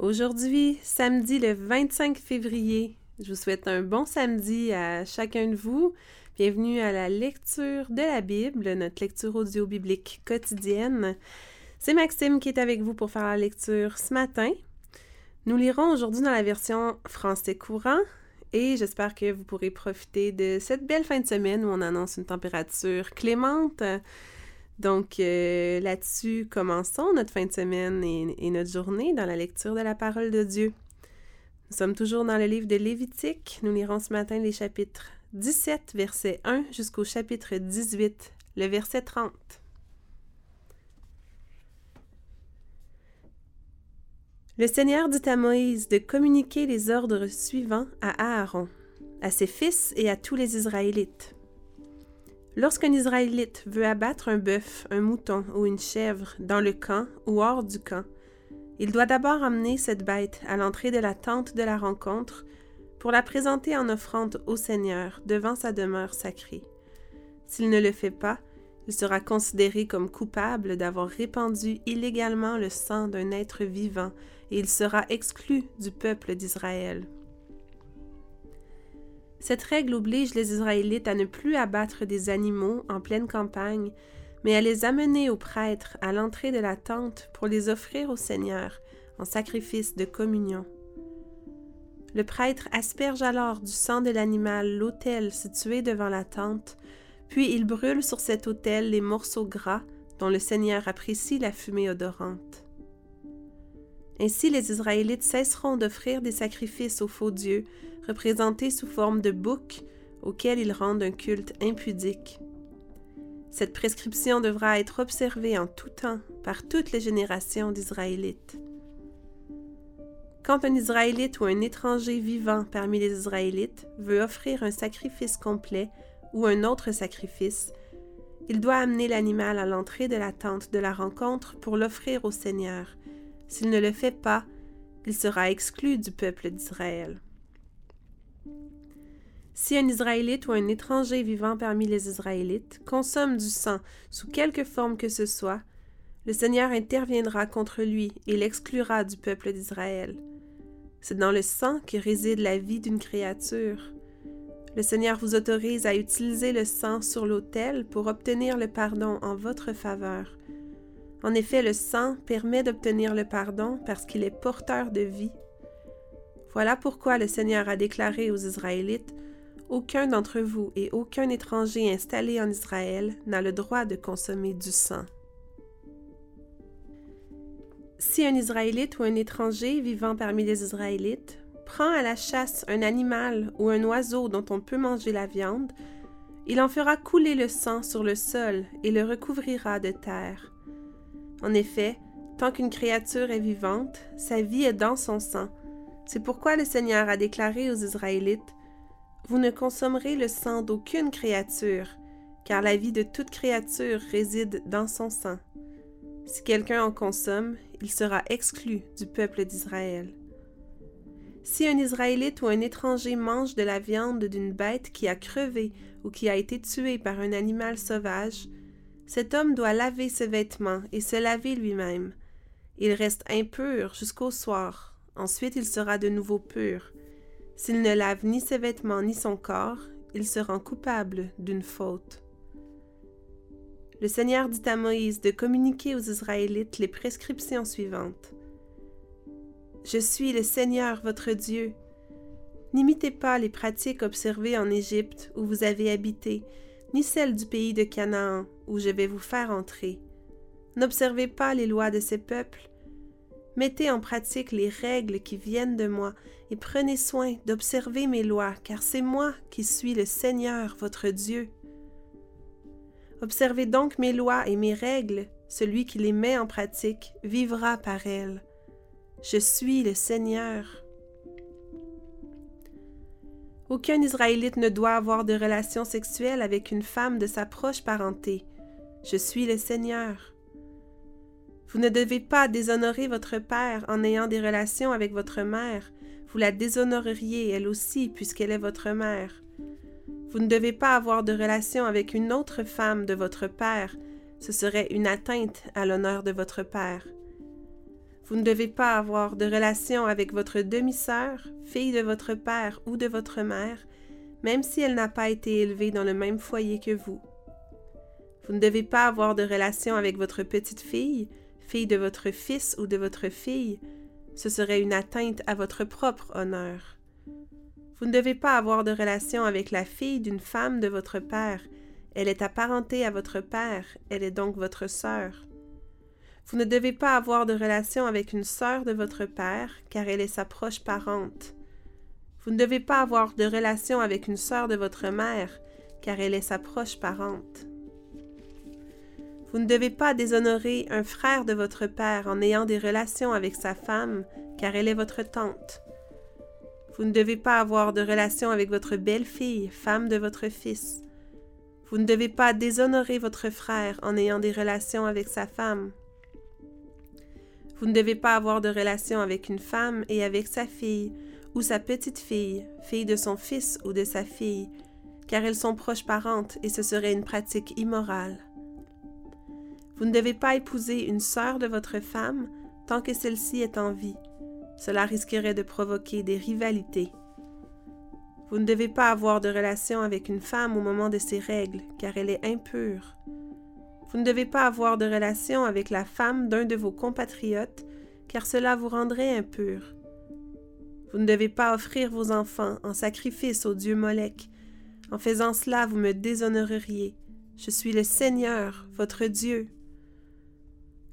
Aujourd'hui, samedi le 25 février, je vous souhaite un bon samedi à chacun de vous. Bienvenue à la lecture de la Bible, notre lecture audio biblique quotidienne. C'est Maxime qui est avec vous pour faire la lecture ce matin. Nous lirons aujourd'hui dans la version français courant et j'espère que vous pourrez profiter de cette belle fin de semaine où on annonce une température clémente. Donc euh, là-dessus, commençons notre fin de semaine et, notre journée dans la lecture de la parole de Dieu. Nous sommes toujours dans le livre de Lévitique. Nous lirons ce matin les chapitres 17, verset 1 jusqu'au chapitre 18, le verset 30. Le Seigneur dit à Moïse de communiquer les ordres suivants à Aaron, à ses fils et à tous les Israélites. Lorsqu'un Israélite veut abattre un bœuf, un mouton ou une chèvre dans le camp ou hors du camp, il doit d'abord amener cette bête à l'entrée de la tente de la rencontre pour la présenter en offrande au Seigneur devant sa demeure sacrée. S'il ne le fait pas, il sera considéré comme coupable d'avoir répandu illégalement le sang d'un être vivant et il sera exclu du peuple d'Israël. Cette règle oblige les Israélites à ne plus abattre des animaux en pleine campagne, mais à les amener aux prêtres à l'entrée de la tente pour les offrir au Seigneur en sacrifice de communion. Le prêtre asperge alors du sang de l'animal l'autel situé devant la tente, puis il brûle sur cet autel les morceaux gras dont le Seigneur apprécie la fumée odorante. Ainsi les Israélites cesseront d'offrir des sacrifices aux faux dieux représentés sous forme de boucs auxquels ils rendent un culte impudique. Cette prescription devra être observée en tout temps par toutes les générations d'Israélites. Quand un Israélite ou un étranger vivant parmi les Israélites veut offrir un sacrifice complet ou un autre sacrifice, il doit amener l'animal à l'entrée de la tente de la rencontre pour l'offrir au Seigneur. S'il ne le fait pas, il sera exclu du peuple d'Israël. Si un Israélite ou un étranger vivant parmi les Israélites consomme du sang sous quelque forme que ce soit, le Seigneur interviendra contre lui et l'exclura du peuple d'Israël. C'est dans le sang que réside la vie d'une créature. Le Seigneur vous autorise à utiliser le sang sur l'autel pour obtenir le pardon en votre faveur. En effet, le sang permet d'obtenir le pardon parce qu'il est porteur de vie. Voilà pourquoi le Seigneur a déclaré aux Israélites aucun d'entre vous et aucun étranger installé en Israël n'a le droit de consommer du sang. Si un Israélite ou un étranger vivant parmi les Israélites prend à la chasse un animal ou un oiseau dont on peut manger la viande, il en fera couler le sang sur le sol et le recouvrira de terre. En effet, tant qu'une créature est vivante, sa vie est dans son sang. C'est pourquoi le Seigneur a déclaré aux Israélites vous ne consommerez le sang d'aucune créature, car la vie de toute créature réside dans son sang. Si quelqu'un en consomme, il sera exclu du peuple d'Israël. Si un Israélite ou un étranger mange de la viande d'une bête qui a crevé ou qui a été tuée par un animal sauvage, cet homme doit laver ses vêtements et se laver lui-même. Il reste impur jusqu'au soir, ensuite il sera de nouveau pur. S'il ne lave ni ses vêtements ni son corps, il se rend coupable d'une faute. Le Seigneur dit à Moïse de communiquer aux Israélites les prescriptions suivantes. Je suis le Seigneur votre Dieu. N'imitez pas les pratiques observées en Égypte où vous avez habité, ni celles du pays de Canaan où je vais vous faire entrer. N'observez pas les lois de ces peuples, Mettez en pratique les règles qui viennent de moi et prenez soin d'observer mes lois, car c'est moi qui suis le Seigneur, votre Dieu. Observez donc mes lois et mes règles, celui qui les met en pratique vivra par elles. Je suis le Seigneur. Aucun Israélite ne doit avoir de relations sexuelles avec une femme de sa proche parenté. Je suis le Seigneur. Vous ne devez pas déshonorer votre père en ayant des relations avec votre mère. Vous la déshonoreriez elle aussi puisqu'elle est votre mère. Vous ne devez pas avoir de relation avec une autre femme de votre père. Ce serait une atteinte à l'honneur de votre père. Vous ne devez pas avoir de relation avec votre demi-sœur, fille de votre père ou de votre mère, même si elle n'a pas été élevée dans le même foyer que vous. Vous ne devez pas avoir de relation avec votre petite fille, fille de votre fils ou de votre fille, ce serait une atteinte à votre propre honneur. Vous ne devez pas avoir de relation avec la fille d'une femme de votre père, elle est apparentée à votre père, elle est donc votre sœur. Vous ne devez pas avoir de relation avec une sœur de votre père, car elle est sa proche parente. Vous ne devez pas avoir de relation avec une sœur de votre mère, car elle est sa proche parente. Vous ne devez pas déshonorer un frère de votre père en ayant des relations avec sa femme, car elle est votre tante. Vous ne devez pas avoir de relation avec votre belle-fille, femme de votre fils. Vous ne devez pas déshonorer votre frère en ayant des relations avec sa femme. Vous ne devez pas avoir de relation avec une femme et avec sa fille, ou sa petite fille, fille de son fils ou de sa fille, car elles sont proches parentes et ce serait une pratique immorale. Vous ne devez pas épouser une sœur de votre femme tant que celle-ci est en vie. Cela risquerait de provoquer des rivalités. Vous ne devez pas avoir de relation avec une femme au moment de ses règles, car elle est impure. Vous ne devez pas avoir de relation avec la femme d'un de vos compatriotes, car cela vous rendrait impur. Vous ne devez pas offrir vos enfants en sacrifice au dieu Molech. En faisant cela, vous me déshonoreriez. Je suis le Seigneur, votre Dieu.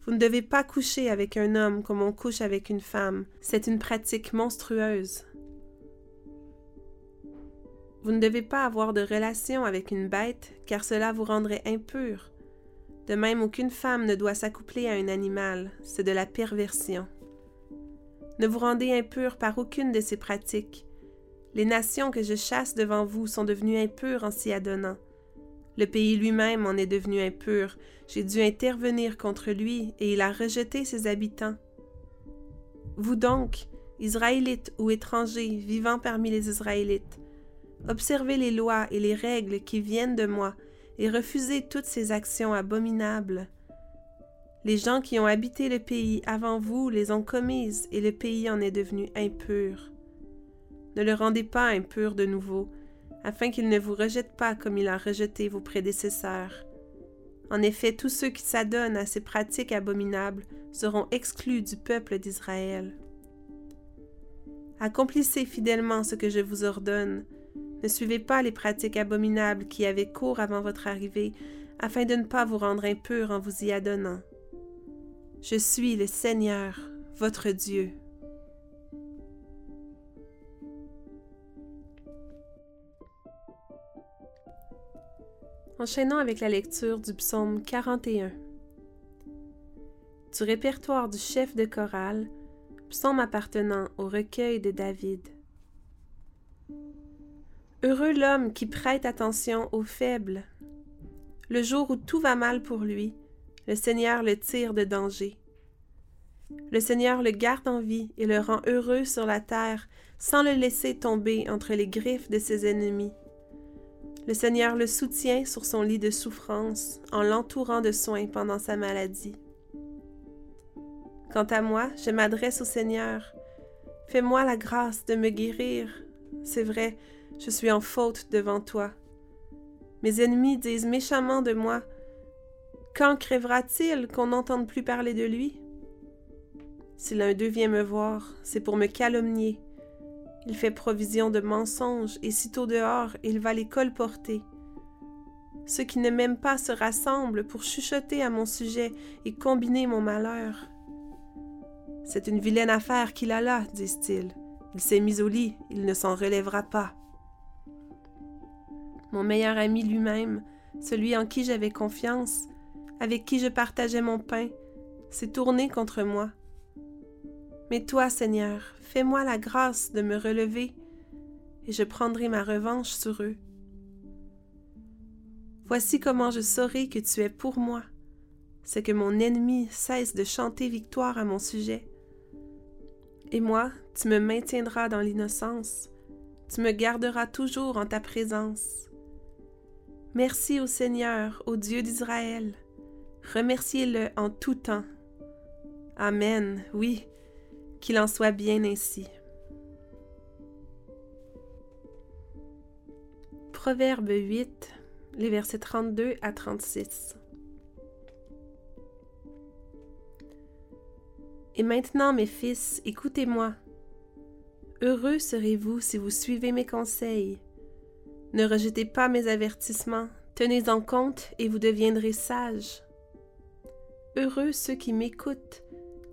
Vous ne devez pas coucher avec un homme comme on couche avec une femme. C'est une pratique monstrueuse. Vous ne devez pas avoir de relation avec une bête, car cela vous rendrait impur. De même, aucune femme ne doit s'accoupler à un animal, c'est de la perversion. Ne vous rendez impur par aucune de ces pratiques. Les nations que je chasse devant vous sont devenues impures en s'y adonnant. Le pays lui-même en est devenu impur. J'ai dû intervenir contre lui, et il a rejeté ses habitants. Vous donc, Israélites ou étrangers vivant parmi les Israélites, observez les lois et les règles qui viennent de moi, et refusez toutes ces actions abominables. Les gens qui ont habité le pays avant vous les ont commises, et le pays en est devenu impur. Ne le rendez pas impur de nouveau, afin qu'il ne vous rejette pas comme il a rejeté vos prédécesseurs. En effet, tous ceux qui s'adonnent à ces pratiques abominables seront exclus du peuple d'Israël. Accomplissez fidèlement ce que je vous ordonne. Ne suivez pas les pratiques abominables qui avaient cours avant votre arrivée, afin de ne pas vous rendre impurs en vous y adonnant. Je suis le Seigneur, votre Dieu. Enchaînons avec la lecture du psaume 41. Du répertoire du chef de chorale, psaume appartenant au recueil de David. Heureux l'homme qui prête attention aux faibles. Le jour où tout va mal pour lui, le Seigneur le tire de danger. Le Seigneur le garde en vie et le rend heureux sur la terre sans le laisser tomber entre les griffes de ses ennemis. Le Seigneur le soutient sur son lit de souffrance en l'entourant de soins pendant sa maladie. Quant à moi, je m'adresse au Seigneur. Fais-moi la grâce de me guérir. C'est vrai, je suis en faute devant toi. Mes ennemis disent méchamment de moi. Quand crèvera-t-il qu'on n'entende plus parler de lui? Si l'un d'eux vient me voir, c'est pour me calomnier. Il fait provision de mensonges, et sitôt dehors, il va les colporter. Ceux qui ne m'aiment pas se rassemblent pour chuchoter à mon sujet et combiner mon malheur. C'est une vilaine affaire qu'il a là, disent-ils. Il s'est mis au lit, il ne s'en relèvera pas. Mon meilleur ami lui-même, celui en qui j'avais confiance, avec qui je partageais mon pain, s'est tourné contre moi. Mais toi, Seigneur, fais-moi la grâce de me relever, et je prendrai ma revanche sur eux. Voici comment je saurai que tu es pour moi, c'est que mon ennemi cesse de chanter victoire à mon sujet. Et moi, tu me maintiendras dans l'innocence, tu me garderas toujours en ta présence. Merci au Seigneur, au Dieu d'Israël, remerciez-le en tout temps. Amen, oui, qu'il en soit bien ainsi. Proverbe 8, les versets 32 à 36. Et maintenant, mes fils, écoutez-moi. Heureux serez-vous si vous suivez mes conseils. Ne rejetez pas mes avertissements, tenez en compte et vous deviendrez sages. Heureux ceux qui m'écoutent,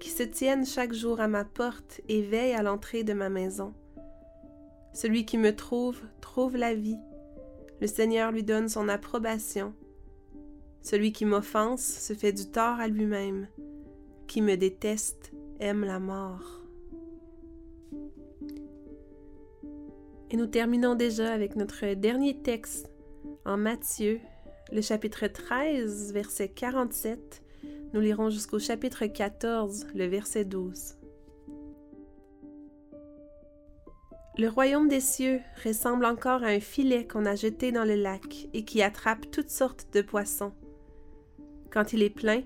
qui se tiennent chaque jour à ma porte et veillent à l'entrée de ma maison. Celui qui me trouve trouve la vie. Le Seigneur lui donne son approbation. Celui qui m'offense se fait du tort à lui-même. Qui me déteste aime la mort. Et nous terminons déjà avec notre dernier texte en Matthieu, le chapitre 13, verset 47. Nous lirons jusqu'au chapitre 14, le verset 12. Le royaume des cieux ressemble encore à un filet qu'on a jeté dans le lac et qui attrape toutes sortes de poissons. Quand il est plein,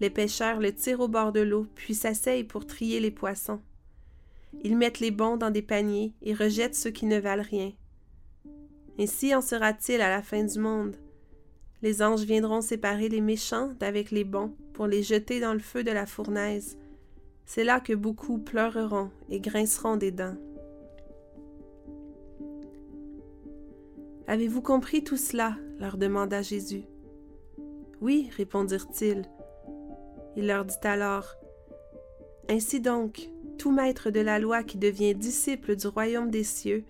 les pêcheurs le tirent au bord de l'eau, puis s'asseyent pour trier les poissons. Ils mettent les bons dans des paniers et rejettent ceux qui ne valent rien. Ainsi en sera-t-il à la fin du monde. Les anges viendront séparer les méchants d'avec les bons pour les jeter dans le feu de la fournaise. C'est là que beaucoup pleureront et grinceront des dents. Avez-vous compris tout cela? leur demanda Jésus. Oui, répondirent-ils. Il leur dit alors, Ainsi donc, tout maître de la loi qui devient disciple du royaume des cieux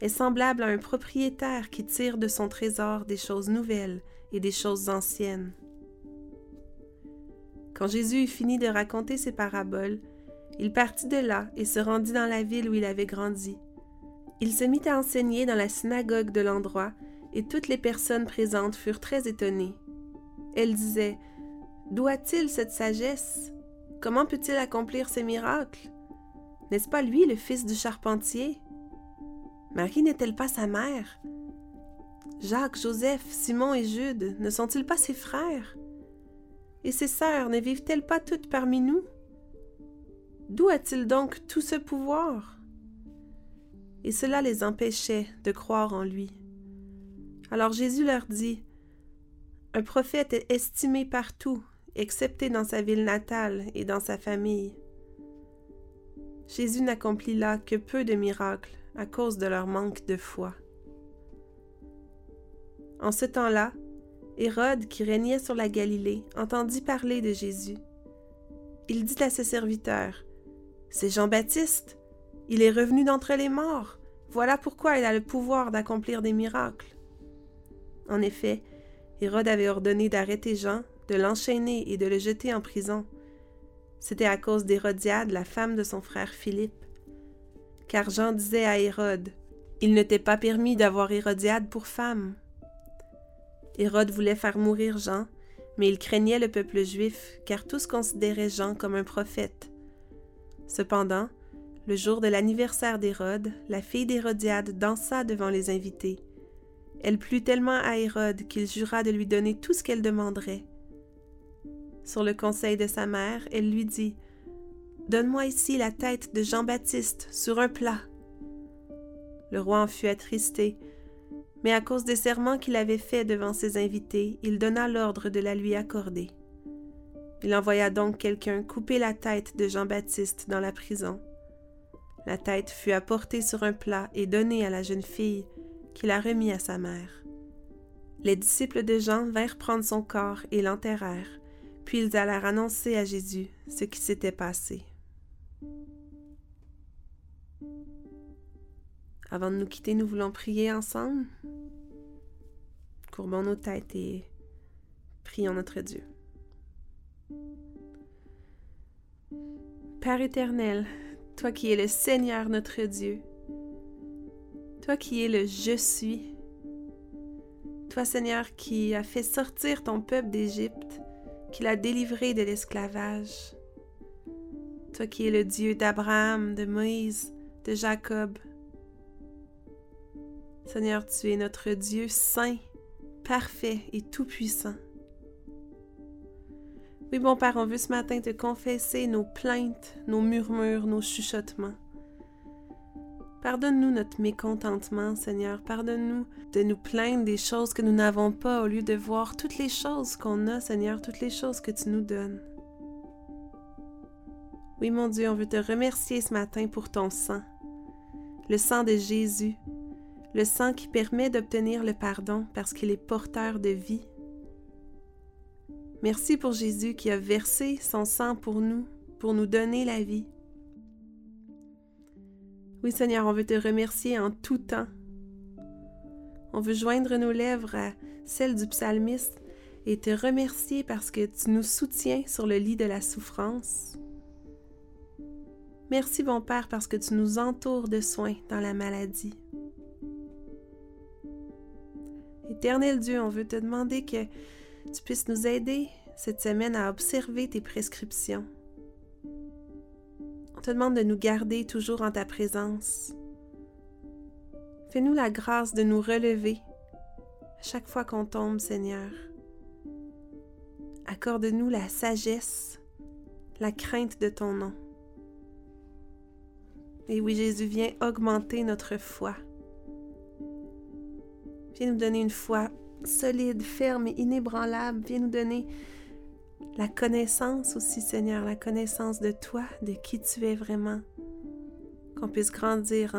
est semblable à un propriétaire qui tire de son trésor des choses nouvelles et des choses anciennes. Quand Jésus eut fini de raconter ces paraboles, il partit de là et se rendit dans la ville où il avait grandi. Il se mit à enseigner dans la synagogue de l'endroit, et toutes les personnes présentes furent très étonnées. Elles disaient D'où a-t-il cette sagesse? Comment peut-il accomplir ces miracles? N'est-ce pas lui le fils du charpentier Marie n'est-elle pas sa mère? Jacques, Joseph, Simon et Jude ne sont-ils pas ses frères? Et ses sœurs ne vivent-elles pas toutes parmi nous? D'où a-t-il donc tout ce pouvoir? Et cela les empêchait de croire en lui. Alors Jésus leur dit, Un prophète est estimé partout excepté dans sa ville natale et dans sa famille. Jésus n'accomplit là que peu de miracles à cause de leur manque de foi. En ce temps-là, Hérode, qui régnait sur la Galilée, entendit parler de Jésus. Il dit à ses serviteurs, C'est Jean-Baptiste, il est revenu d'entre les morts, voilà pourquoi il a le pouvoir d'accomplir des miracles. En effet, Hérode avait ordonné d'arrêter Jean de l'enchaîner et de le jeter en prison. C'était à cause d'Hérodiade, la femme de son frère Philippe. Car Jean disait à Hérode, Il ne t'est pas permis d'avoir Hérodiade pour femme. Hérode voulait faire mourir Jean, mais il craignait le peuple juif, car tous considéraient Jean comme un prophète. Cependant, le jour de l'anniversaire d'Hérode, la fille d'Hérodiade dansa devant les invités. Elle plut tellement à Hérode qu'il jura de lui donner tout ce qu'elle demanderait. Sur le conseil de sa mère, elle lui dit Donne-moi ici la tête de Jean-Baptiste sur un plat. Le roi en fut attristé, mais à cause des serments qu'il avait faits devant ses invités, il donna l'ordre de la lui accorder. Il envoya donc quelqu'un couper la tête de Jean-Baptiste dans la prison. La tête fut apportée sur un plat et donnée à la jeune fille, qui la remit à sa mère. Les disciples de Jean vinrent prendre son corps et l'enterrèrent, puis ils allèrent annoncer à Jésus ce qui s'était passé. Avant de nous quitter, nous voulons prier ensemble. Courbons nos têtes et prions notre Dieu. Père éternel, toi qui es le Seigneur notre Dieu, toi qui es le Je suis, toi Seigneur qui as fait sortir ton peuple d'Égypte, qu'il a délivré de l'esclavage. Toi qui es le Dieu d'Abraham, de Moïse, de Jacob. Seigneur, tu es notre Dieu saint, parfait et tout-puissant. Oui, bon Père, on veut ce matin te confesser nos plaintes, nos murmures, nos chuchotements. Pardonne-nous notre mécontentement, Seigneur. Pardonne-nous de nous plaindre des choses que nous n'avons pas au lieu de voir toutes les choses qu'on a, Seigneur, toutes les choses que tu nous donnes. Oui, mon Dieu, on veut te remercier ce matin pour ton sang, le sang de Jésus, le sang qui permet d'obtenir le pardon parce qu'il est porteur de vie. Merci pour Jésus qui a versé son sang pour nous, pour nous donner la vie. Oui Seigneur, on veut te remercier en tout temps. On veut joindre nos lèvres à celles du psalmiste et te remercier parce que tu nous soutiens sur le lit de la souffrance. Merci bon Père parce que tu nous entoures de soins dans la maladie. Éternel Dieu, on veut te demander que tu puisses nous aider cette semaine à observer tes prescriptions. On te demande de nous garder toujours en ta présence. Fais-nous la grâce de nous relever à chaque fois qu'on tombe, Seigneur. Accorde-nous la sagesse, la crainte de ton nom. Et oui, Jésus, vient augmenter notre foi. Viens nous donner une foi solide, ferme et inébranlable. Viens nous donner la connaissance aussi, Seigneur, la connaissance de toi, de qui tu es vraiment. Qu'on puisse grandir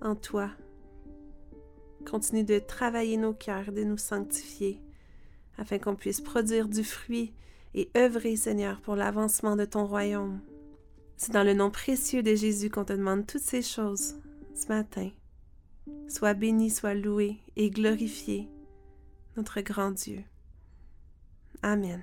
en, toi. Continue de travailler nos cœurs, de nous sanctifier, afin qu'on puisse produire du fruit et œuvrer, Seigneur, pour l'avancement de ton royaume. C'est dans le nom précieux de Jésus qu'on te demande toutes ces choses ce matin. Sois béni, sois loué et glorifié, notre grand Dieu. Amen.